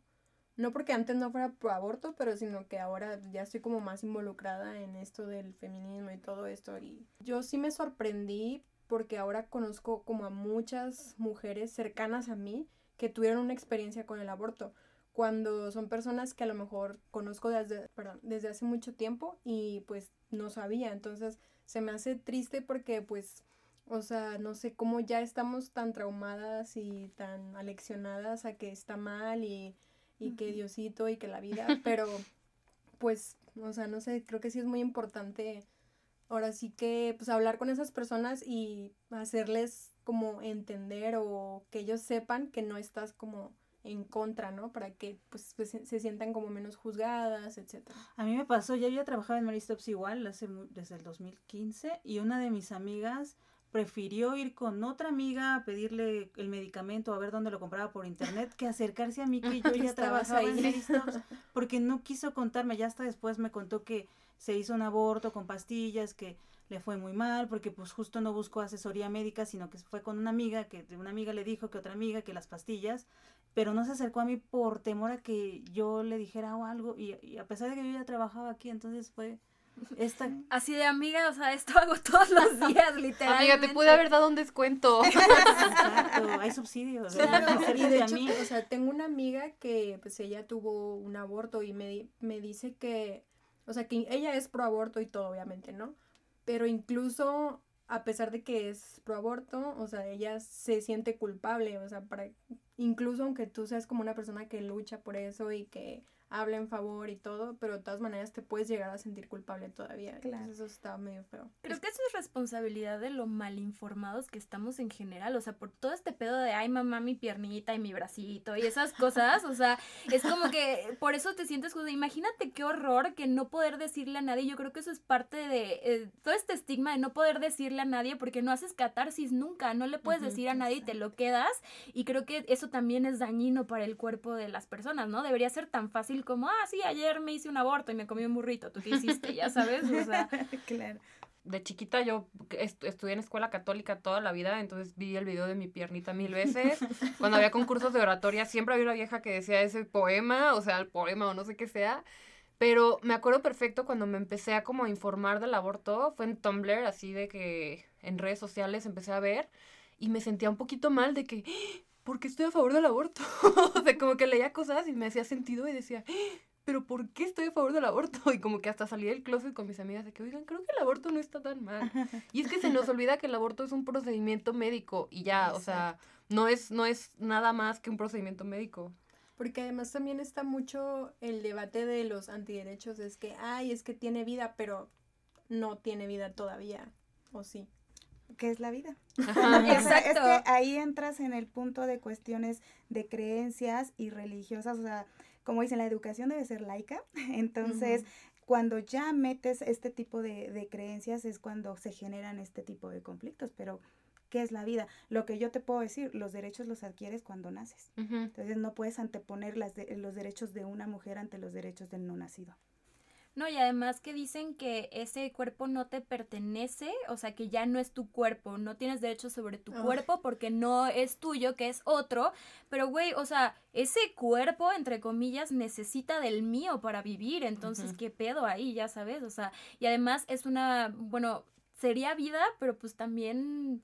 no porque antes no fuera pro aborto, pero sino que ahora ya estoy como más involucrada en esto del feminismo y todo esto. Y yo sí me sorprendí porque ahora conozco como a muchas mujeres cercanas a mí que tuvieron una experiencia con el aborto. Cuando son personas que a lo mejor conozco desde, desde hace mucho tiempo y pues no sabía. Entonces se me hace triste porque pues, o sea, no sé cómo ya estamos tan traumadas y tan aleccionadas a que está mal y y que Diosito y que la vida, pero pues, o sea, no sé, creo que sí es muy importante ahora sí que pues hablar con esas personas y hacerles como entender o que ellos sepan que no estás como en contra, ¿no? Para que pues, pues se sientan como menos juzgadas, etcétera. A mí me pasó, ya había trabajado en Maristops igual hace, desde el 2015 y una de mis amigas prefirió ir con otra amiga a pedirle el medicamento a ver dónde lo compraba por internet que acercarse a mí que yo ya trabajaba ahí. porque no quiso contarme, ya hasta después me contó que se hizo un aborto con pastillas, que le fue muy mal porque pues justo no buscó asesoría médica, sino que fue con una amiga, que una amiga le dijo que otra amiga que las pastillas, pero no se acercó a mí por temor a que yo le dijera algo y, y a pesar de que yo ya trabajaba aquí, entonces fue esta... Así de amiga, o sea, esto hago todos los días, literalmente. Amiga, te pude haber dado un descuento. Exacto, hay subsidios. y de hecho, o sea, tengo una amiga que, pues, ella tuvo un aborto y me, me dice que, o sea, que ella es pro aborto y todo, obviamente, ¿no? Pero incluso, a pesar de que es pro aborto, o sea, ella se siente culpable, o sea, para, incluso aunque tú seas como una persona que lucha por eso y que habla en favor y todo, pero de todas maneras te puedes llegar a sentir culpable todavía. Claro. eso está medio feo. Creo que eso es responsabilidad de lo mal informados que estamos en general, o sea, por todo este pedo de, ay mamá, mi piernita y mi bracito y esas cosas, o sea, es como que por eso te sientes juzgada. Imagínate qué horror que no poder decirle a nadie, yo creo que eso es parte de eh, todo este estigma de no poder decirle a nadie porque no haces catarsis nunca, no le puedes decir a nadie y te lo quedas y creo que eso también es dañino para el cuerpo de las personas, ¿no? Debería ser tan fácil como, ah, sí, ayer me hice un aborto y me comí un burrito, ¿tú qué hiciste? Ya sabes, o sea. claro. De chiquita yo estudié en escuela católica toda la vida, entonces vi el video de mi piernita mil veces. Cuando había concursos de oratoria siempre había una vieja que decía ese poema, o sea, el poema o no sé qué sea. Pero me acuerdo perfecto cuando me empecé a como informar del aborto, fue en Tumblr, así de que en redes sociales empecé a ver y me sentía un poquito mal de que porque estoy a favor del aborto. o sea, como que leía cosas y me hacía sentido y decía, pero ¿por qué estoy a favor del aborto? Y como que hasta salí del closet con mis amigas de que, oigan, creo que el aborto no está tan mal. Y es que se nos olvida que el aborto es un procedimiento médico y ya, o sea, no es, no es nada más que un procedimiento médico. Porque además también está mucho el debate de los antiderechos, es que, ay, es que tiene vida, pero no tiene vida todavía, ¿o sí? ¿Qué es la vida? Exacto. Es que ahí entras en el punto de cuestiones de creencias y religiosas, o sea, como dicen, la educación debe ser laica, entonces cuando ya metes este tipo de, de creencias es cuando se generan este tipo de conflictos, pero ¿qué es la vida? Lo que yo te puedo decir, los derechos los adquieres cuando naces. Entonces no puedes anteponer las de- los derechos de una mujer ante los derechos del no nacido. No, y además que dicen que ese cuerpo no te pertenece, o sea, que ya no es tu cuerpo, no tienes derecho sobre tu cuerpo porque no es tuyo, que es otro, pero güey, o sea, ese cuerpo, entre comillas, necesita del mío para vivir, entonces. ¿qué pedo ahí, ya sabes? O sea, y además es una, bueno, sería vida, pero pues también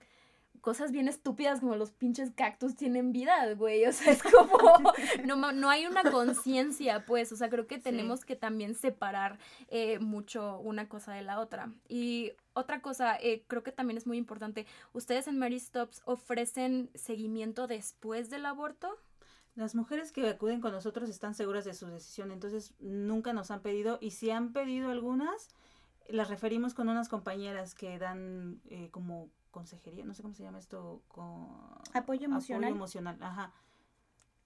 cosas bien estúpidas como los pinches cactus tienen vida, güey. O sea, es como, no, no hay una conciencia, pues. O sea, creo que tenemos que también separar eh, mucho una cosa de la otra. Y otra cosa, eh, creo que también es muy importante. ¿Ustedes en Mary Stops ofrecen seguimiento después del aborto? Las mujeres que acuden con nosotros están seguras de su decisión, entonces nunca nos han pedido y si han pedido algunas, las referimos con unas compañeras que dan eh, como consejería, no sé cómo se llama esto, con Apoyo emocional. Apoyo emocional, ajá.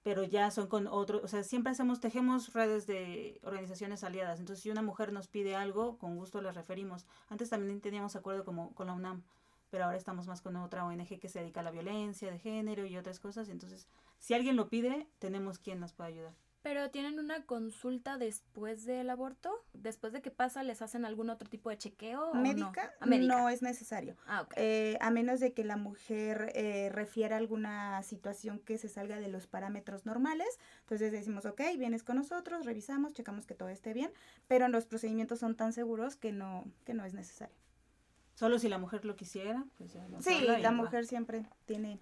Pero ya son con otros, o sea, siempre hacemos, tejemos redes de organizaciones aliadas. Entonces, si una mujer nos pide algo, con gusto las referimos. Antes también teníamos acuerdo como con la UNAM, pero ahora estamos más con otra ONG que se dedica a la violencia de género y otras cosas. Entonces, si alguien lo pide, tenemos quien nos pueda ayudar. Pero tienen una consulta después del aborto, después de que pasa, les hacen algún otro tipo de chequeo o no? Médica, médica. no es necesario. Ah, ok. Eh, a menos de que la mujer eh, refiera alguna situación que se salga de los parámetros normales. Entonces decimos, ok, vienes con nosotros, revisamos, checamos que todo esté bien, pero los procedimientos son tan seguros que no, que no es necesario. Solo si la mujer lo quisiera, pues ya Sí, la va. mujer siempre tiene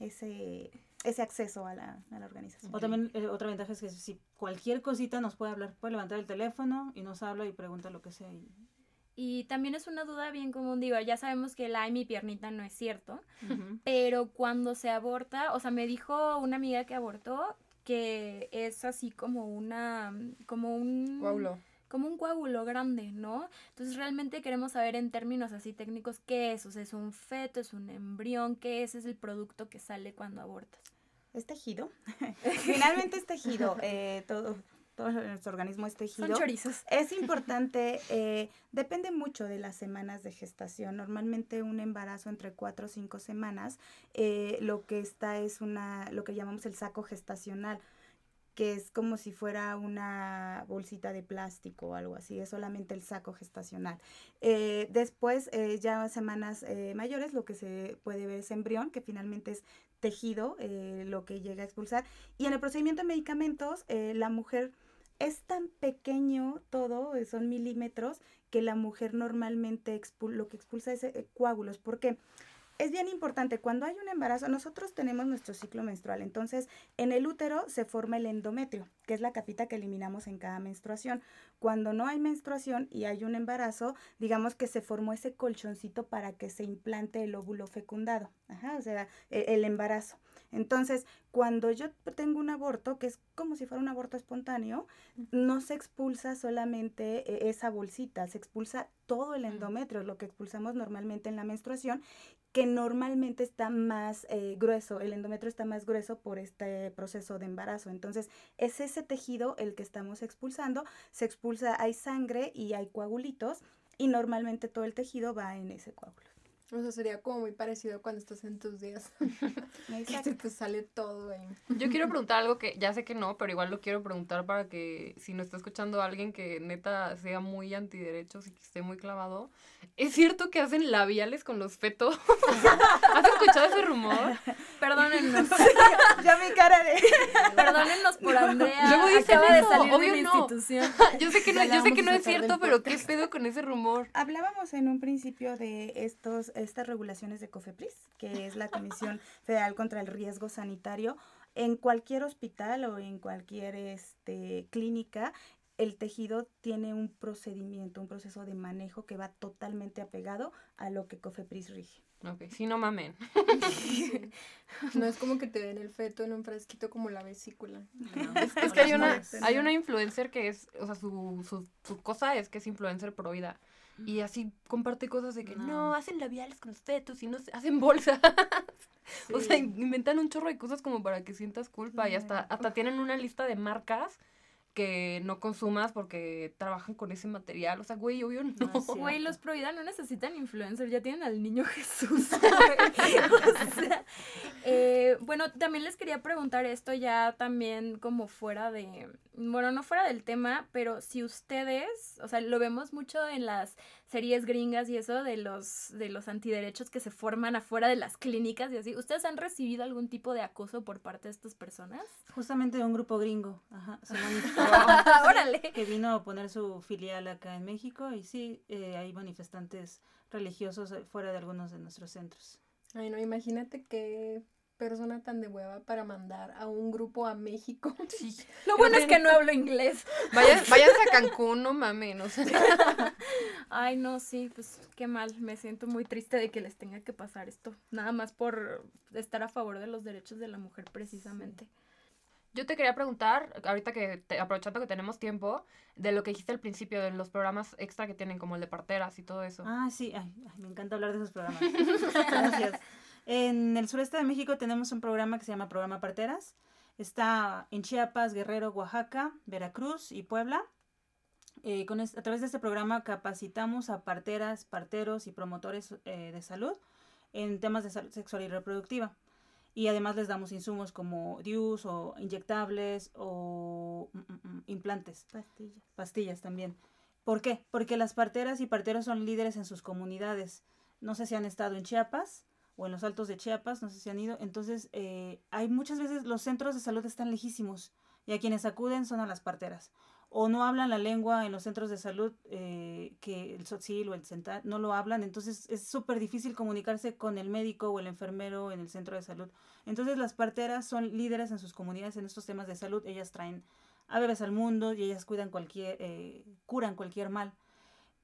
ese, ese acceso a la, a la organización. O también eh, otra ventaja es que si cualquier cosita nos puede hablar, puede levantar el teléfono y nos habla y pregunta lo que sea. y- Y también es una duda bien común, digo, ya sabemos que el ay, mi piernita no es cierto, Ujú. pero cuando se aborta, o sea, me dijo una amiga que abortó que es así como una, como un... Coágulo. Como un coágulo grande, ¿no? Entonces realmente queremos saber en términos así técnicos qué es, o sea, es un feto, es un embrión, qué es, es el producto que sale cuando abortas. Es tejido. Finalmente es tejido. eh, todo, todo nuestro organismo es tejido. Son chorizos. Es importante, eh, depende mucho de las semanas de gestación. Normalmente un embarazo entre cuatro o cinco semanas, eh, lo que está es una, lo que llamamos el saco gestacional que es como si fuera una bolsita de plástico o algo así, es solamente el saco gestacional. Eh, después, eh, ya semanas eh, mayores, lo que se puede ver es embrión, que finalmente es tejido, eh, lo que llega a expulsar. Y en el procedimiento de medicamentos, la mujer es tan pequeño todo, son milímetros, que la mujer normalmente lo que expulsa es coágulos. ¿Por qué? Es bien importante, cuando hay un embarazo, nosotros tenemos nuestro ciclo menstrual, entonces en el útero se forma el endometrio, que es la capita que eliminamos en cada menstruación. Cuando no hay menstruación y hay un embarazo, digamos que se formó ese colchoncito para que se implante el óvulo fecundado, Ajá, o sea, e- el embarazo. Entonces, cuando yo tengo un aborto, que es como si fuera un aborto espontáneo, no se expulsa solamente eh, esa bolsita, se expulsa todo el endometrio, lo que expulsamos normalmente en la menstruación, que normalmente está más eh, grueso, el endometrio está más grueso por este proceso de embarazo. Entonces, es ese tejido el que estamos expulsando, se expulsa, hay sangre y hay coagulitos, y normalmente todo el tejido va en ese coágulo. O sea, sería como muy parecido cuando estás en tus días. que se te sale todo ahí. Yo quiero preguntar algo que ya sé que no, pero igual lo quiero preguntar para que si no está escuchando alguien que neta sea muy antiderechos y que esté muy clavado. ¿Es cierto que hacen labiales con los fetos? ¿Has escuchado ese rumor? Perdónennos, ya mi cara de... perdónennos por Andrea. Luego dicen acaba de eso, salir obvio de la no. institución. Yo sé que no, yo sé que no es cierto, pero ¿qué pedo con ese rumor? Hablábamos en un principio de estos, estas regulaciones de COFEPRIS, que es la Comisión Federal contra el Riesgo Sanitario. En cualquier hospital o en cualquier este, clínica, el tejido tiene un procedimiento, un proceso de manejo que va totalmente apegado a lo que COFEPRIS rige. Ok, sí, no mamen. No es como que te den el feto en un frasquito como la vesícula. Es, es que hay una, hay una influencer que es, o sea, su, su, su cosa es que es influencer pro vida. Y así comparte cosas de que no, No. hacen labiales con los fetos y no hacen bolsas. O sea, inventan un chorro de cosas como para que sientas culpa y hasta, hasta tienen una lista de marcas que no consumas porque trabajan con ese material. O sea, güey, obvio no. Güey, los Prohibida no necesitan influencers, ya tienen al niño Jesús. o sea, eh, bueno, también les quería preguntar esto ya también como fuera de, bueno, no fuera del tema, pero si ustedes, o sea, lo vemos mucho en las series gringas y eso de los de los antiderechos que se forman afuera de las clínicas y así, ¿ustedes han recibido algún tipo de acoso por parte de estas personas? Justamente de un grupo gringo, ajá, Órale. que vino a poner su filial acá en México y sí, eh, hay manifestantes religiosos eh, fuera de algunos de nuestros centros. Ay, no, imagínate qué persona tan de hueva para mandar a un grupo a México. Sí. Lo bueno es que no hablo inglés. Vayan, váyanse a Cancún, no mames, no sé. Ay, no, sí, pues qué mal. Me siento muy triste de que les tenga que pasar esto. Nada más por estar a favor de los derechos de la mujer, precisamente. Yo te quería preguntar, ahorita que, te- aprovechando que tenemos tiempo, de lo que dijiste al principio, de los programas extra que tienen, como el de parteras y todo eso. Ah, sí, ay, ay, me encanta hablar de esos programas. Gracias. En el sureste de México tenemos un programa que se llama Programa Parteras. Está en Chiapas, Guerrero, Oaxaca, Veracruz y Puebla. Eh, con es- a través de este programa capacitamos a parteras, parteros y promotores eh, de salud en temas de salud sexual y reproductiva. Y además les damos insumos como DIUs o inyectables o mm, mm, mm, implantes Pastillas. pastillas también. ¿Por qué? Porque las parteras y parteros son líderes en sus comunidades. No sé si han estado en Chiapas o en los altos de Chiapas, no sé si han ido. Entonces, eh, hay muchas veces los centros de salud están lejísimos y a quienes acuden son a las parteras. O no hablan la lengua en los centros de salud, eh, que el sotzil o el central no lo hablan, entonces es súper difícil comunicarse con el médico o el enfermero en el centro de salud. Entonces las parteras son líderes en sus comunidades en estos temas de salud, ellas traen a bebés al mundo y ellas cuidan cualquier, eh, curan cualquier mal.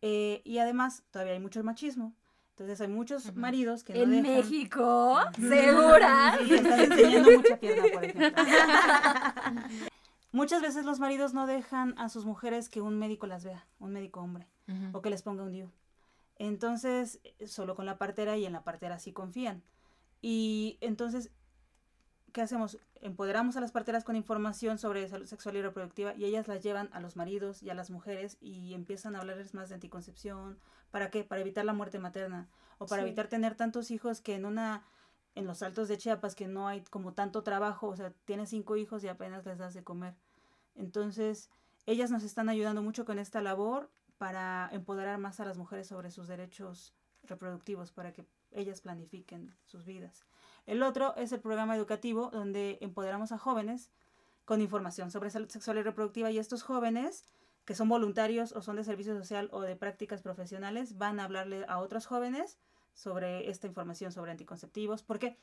Y además, todavía hay mucho machismo. Entonces hay muchos maridos que no ¿En dejan... México? ¿Segura? Sí, estás enseñando mucha pierna, por ejemplo. Muchas veces los maridos no dejan a sus mujeres que un médico las vea, un médico hombre, o que les ponga un DIU. Entonces, eh, solo con la partera y en la partera sí confían. Y entonces, ¿qué hacemos? Empoderamos a las parteras con información sobre salud sexual y reproductiva y ellas las llevan a los maridos y a las mujeres y empiezan a hablarles más de anticoncepción. ¿Para qué? Para evitar la muerte materna o para Sí. evitar tener tantos hijos que en una en los altos de Chiapas que no hay como tanto trabajo, o sea, tienes cinco hijos y apenas les das de comer. Entonces, ellas nos están ayudando mucho con esta labor para empoderar más a las mujeres sobre sus derechos reproductivos, para que ellas planifiquen sus vidas. El otro es el programa educativo, donde empoderamos a jóvenes con información sobre salud sexual y reproductiva y estos jóvenes que son voluntarios o son de servicio social o de prácticas profesionales van a hablarle a otros jóvenes sobre esta información sobre anticonceptivos. ¿Por qué?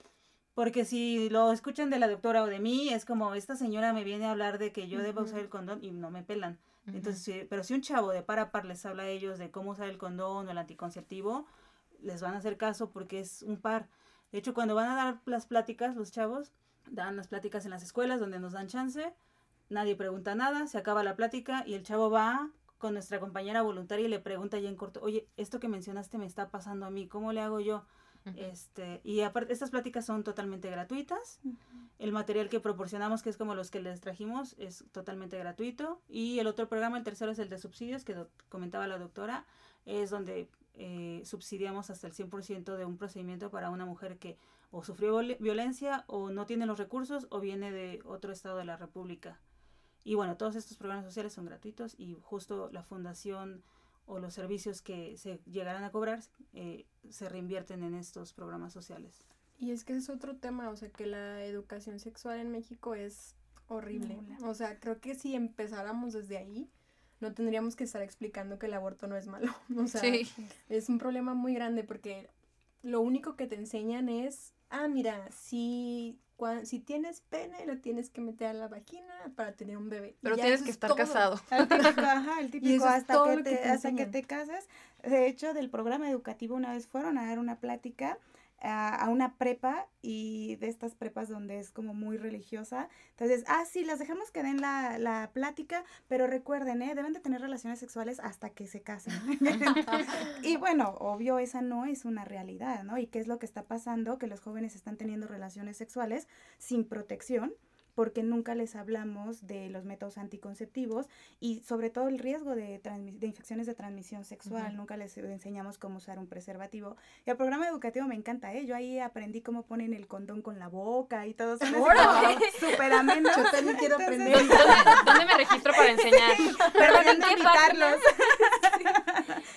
Porque si lo escuchan de la doctora o de mí, es como esta señora me viene a hablar de que yo debo usar el condón y no me pelan. Entonces, pero si un chavo de par a par les habla a ellos de cómo usar el condón o el anticonceptivo, les van a hacer caso porque es un par. De hecho, cuando van a dar las pláticas, los chavos dan las pláticas en las escuelas donde nos dan chance, nadie pregunta nada, se acaba la plática y el chavo va con nuestra compañera voluntaria y le pregunta ya en corto, oye, esto que mencionaste me está pasando a mí, ¿cómo le hago yo? Este, y aparte, estas pláticas son totalmente gratuitas. El material que proporcionamos, que es como los que les trajimos, es totalmente gratuito. Y el otro programa, el tercero, es el de subsidios, que comentaba la doctora, es donde eh, subsidiamos hasta el 100% de un procedimiento para una mujer que o sufrió viol- violencia o no tiene los recursos o viene de otro estado de la República. Y bueno, todos estos programas sociales son gratuitos y justo la fundación o los servicios que se llegarán a cobrar eh, se reinvierten en estos programas sociales. Y es que es otro tema, o sea, que la educación sexual en México es horrible. Nula. O sea, creo que si empezáramos desde ahí, no tendríamos que estar explicando que el aborto no es malo. O sea, Sí. es un problema muy grande porque lo único que te enseñan es, ah, mira, si, cua- si tienes pene, lo tienes que meter a la vagina para tener un bebé. Pero tienes que es estar todo. casado. El típico, ajá, el típico es hasta, que que te, hasta que te casas. De hecho, del programa educativo una vez fueron a dar una plática a, una prepa y de estas prepas donde es como muy religiosa. Entonces, ah, sí, las dejamos que den la, la plática, pero recuerden, ¿eh? deben de tener relaciones sexuales hasta que se casen. y bueno, obvio, esa no es una realidad, ¿no? ¿Y qué es lo que está pasando? Que los jóvenes están teniendo relaciones sexuales sin protección porque nunca les hablamos de los métodos anticonceptivos y sobre todo el riesgo de, de infecciones de transmisión sexual. Nunca les enseñamos cómo usar un preservativo. Y el programa educativo me encanta, ¿eh? Yo ahí aprendí cómo ponen el condón con la boca y todo. Como súper ameno. Yo también quiero aprender. ¿Dónde, me registro para enseñar? Perdón, ¿en Podrían qué invitarlos.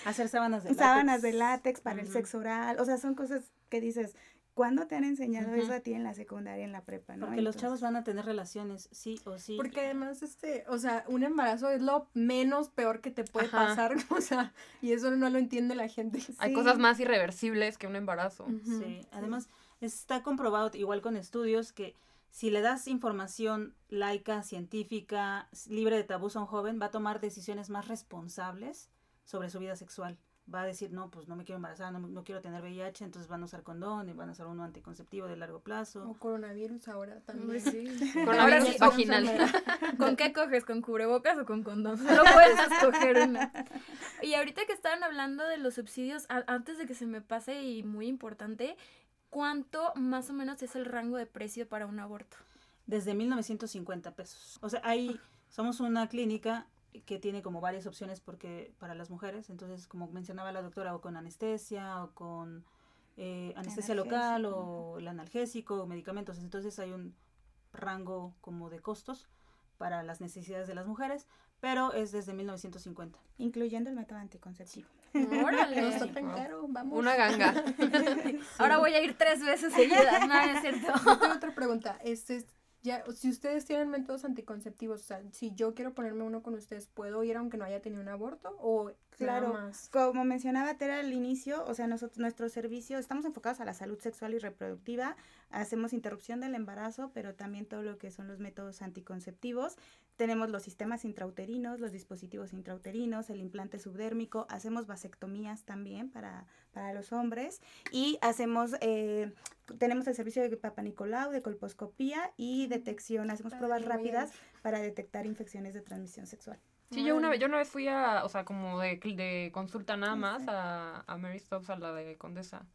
Hacer sábanas de látex. sábanas de látex para el Ujú. sexo oral, o sea, son cosas que dices, ¿cuándo te han enseñado eso a ti en la secundaria, en la prepa, no? Porque los chavos van a tener relaciones, sí o sí. Porque además, este, o sea, un embarazo es lo menos peor que te puede Ajá. pasar, o sea, y eso no lo entiende la gente. Hay cosas más irreversibles que un embarazo. Sí, además está comprobado igual con estudios que si le das información laica, científica, libre de tabús a un joven, va a tomar decisiones más responsables sobre su vida sexual. Va a decir, no, pues no me quiero embarazar, no, me- no quiero tener VIH, entonces van a usar condón y van a usar uno anticonceptivo de largo plazo. O coronavirus ahora también. Uy, sí. Coronavirus sí, vaginal. ¿Con qué coges? ¿Con cubrebocas o con condón? Solo puedes escoger una. Y ahorita que estaban hablando de los subsidios, a- antes de que se me pase y muy importante, ¿cuánto más o menos es el rango de precio para un aborto? Desde 1950 pesos. O sea, ahí somos una clínica que tiene como varias opciones porque para las mujeres, entonces como mencionaba la doctora, o con anestesia o con eh, anestesia local o el analgésico o medicamentos, entonces hay un rango como de costos para las necesidades de las mujeres, pero es desde 1950. Incluyendo el método anticonceptivo. Órale. está tan caro, vamos. Una ganga. Ahora voy a ir tres veces seguidas. No, es cierto. Yo tengo otra pregunta. Este, es- ya, si ustedes tienen métodos anticonceptivos, o sea, si yo quiero ponerme uno con ustedes, ¿puedo ir aunque no haya tenido un aborto? ¿O Claro. más? Como mencionaba Tera al inicio, o sea, nosotros, nuestro servicio, estamos enfocados a la salud sexual y reproductiva, hacemos interrupción del embarazo, pero también todo lo que son los métodos anticonceptivos. Tenemos los sistemas intrauterinos, los dispositivos intrauterinos, el implante subdérmico, hacemos vasectomías también para, para los hombres y hacemos, eh, tenemos el servicio de Papa Nicolau, de colposcopía y detección, hacemos Padre, pruebas rápidas para detectar infecciones de transmisión sexual. Sí, yo una vez, yo una vez fui a, o sea, como de, cl- de consulta nada más a, a Mary Stops, a la de Condesa.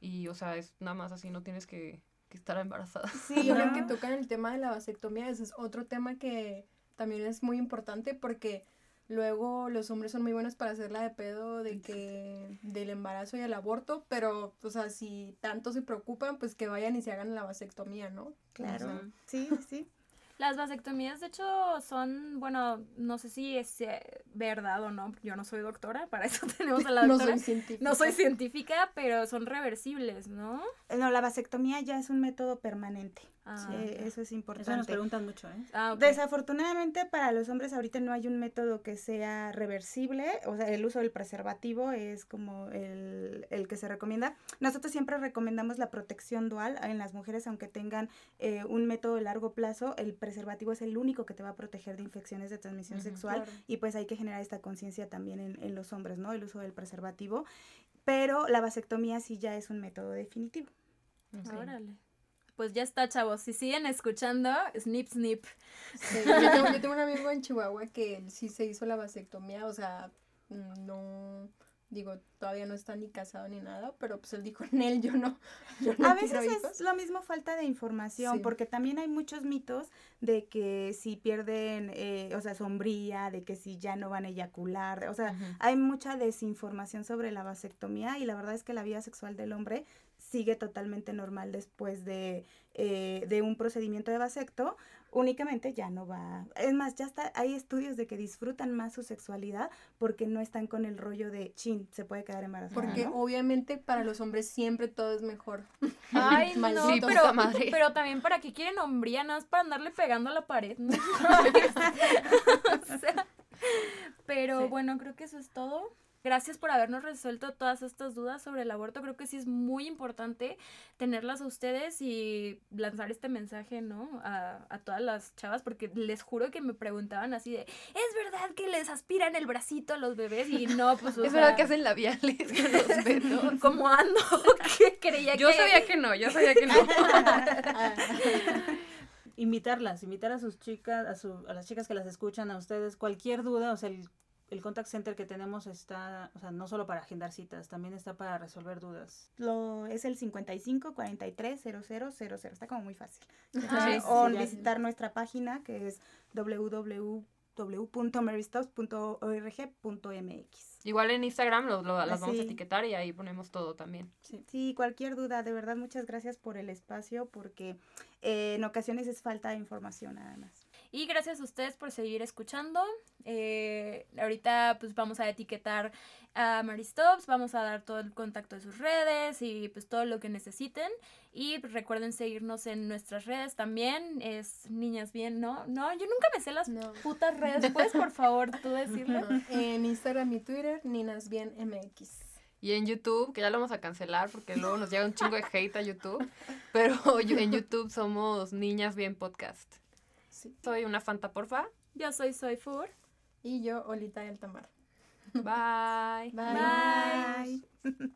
Y, o sea, es nada más así, no tienes que, que estar embarazada. Sí, Y ahora ¿no? que tocan el tema de la vasectomía, ese es otro tema que también es muy importante porque luego los hombres son muy buenos para hacerla de pedo de que del embarazo y el aborto, pero, o sea, si tanto se preocupan, pues que vayan y se hagan la vasectomía, ¿no? Claro, O sea, sí, sí. Las vasectomías, de hecho, son, bueno, no sé si es eh, verdad o no, yo no soy doctora, para eso tenemos a la no doctora. soy científica. No soy científica, pero son reversibles, ¿no? No, la vasectomía ya es un método permanente. Ah, eso es Eso nos importante. preguntan mucho, ¿eh? Ah. Desafortunadamente para los hombres ahorita no hay un método que sea reversible, o sea, el uso del preservativo es como el, el que se recomienda. Nosotros siempre recomendamos la protección dual en las mujeres, aunque tengan eh, un método de largo plazo, el preservativo es el único que te va a proteger de infecciones de transmisión sexual claro. y pues hay que generar esta conciencia también en, en los hombres, ¿no? El uso del preservativo, pero la vasectomía sí ya es un método definitivo. Sí. Órale. Pues ya está, chavos. Si siguen escuchando, snip, snip. Sí, yo, tengo, yo tengo un amigo en Chihuahua que él sí se hizo la vasectomía, o sea, mm, no, digo, todavía no está ni casado ni nada, pero pues él dijo, en él yo no, yo no A veces hijos". es lo mismo falta de información, Sí. porque también hay muchos mitos de que si pierden, eh, o sea, sombría, de que si ya no van a eyacular, o sea, hay mucha desinformación sobre la vasectomía y la verdad es que la vida sexual del hombre sigue totalmente normal después de, eh, de un procedimiento de vasecto, únicamente ya no va, es más, ya está, hay estudios de que disfrutan más su sexualidad porque no están con el rollo de, chin, se puede quedar embarazada, Porque ¿no? obviamente para los hombres siempre todo es mejor. Ay, no, pero, madre. pero también para qué quieren hombría, nada más para andarle pegando a la pared, ¿no? O sea, pero Sí. bueno, creo que eso es todo. Gracias por habernos resuelto todas estas dudas sobre el aborto. Creo que sí es muy importante tenerlas a ustedes y lanzar este mensaje, ¿no? A, a todas las chavas, porque les juro que me preguntaban así de, ¿es verdad que les aspiran el bracito a los bebés? Y no, pues, o Es sea, verdad que hacen labiales con los besos. ¿Cómo ando? que creía Yo que... sabía que no, yo sabía que no. Invitarlas, invitar a sus chicas, a, su, a las chicas que las escuchan, a ustedes, cualquier duda, o sea, el, el contact center que tenemos está, o sea, no solo para agendar citas, también está para resolver dudas. Lo, es el 55 43 00 00. Está como muy fácil. Ah, sí, o sí, ya. visitar nuestra página que es www.marystops.org.mx. Igual en Instagram lo- lo- las vamos a etiquetar y ahí ponemos todo también. Sí, cualquier duda, de verdad, muchas gracias por el espacio porque eh, en ocasiones es falta de información nada más. Y gracias a ustedes por seguir escuchando. Eh, ahorita pues vamos a etiquetar a Maristops, vamos a dar todo el contacto de sus redes y pues todo lo que necesiten. Y pues, recuerden seguirnos en nuestras redes también. Es Niñas Bien, ¿no? No, yo nunca me sé las No. putas redes. ¿Puedes por favor tú decirlo? En Instagram y Twitter, Ninas Bien MX. Y en YouTube, que ya lo vamos a cancelar porque luego nos llega un chingo de hate a YouTube. Pero yo- en YouTube somos Niñas Bien Podcast. Sí. Soy una Fanta, porfa. Yo soy Soy Fur. Y yo, Olita del Tamar. Bye. Bye. Bye.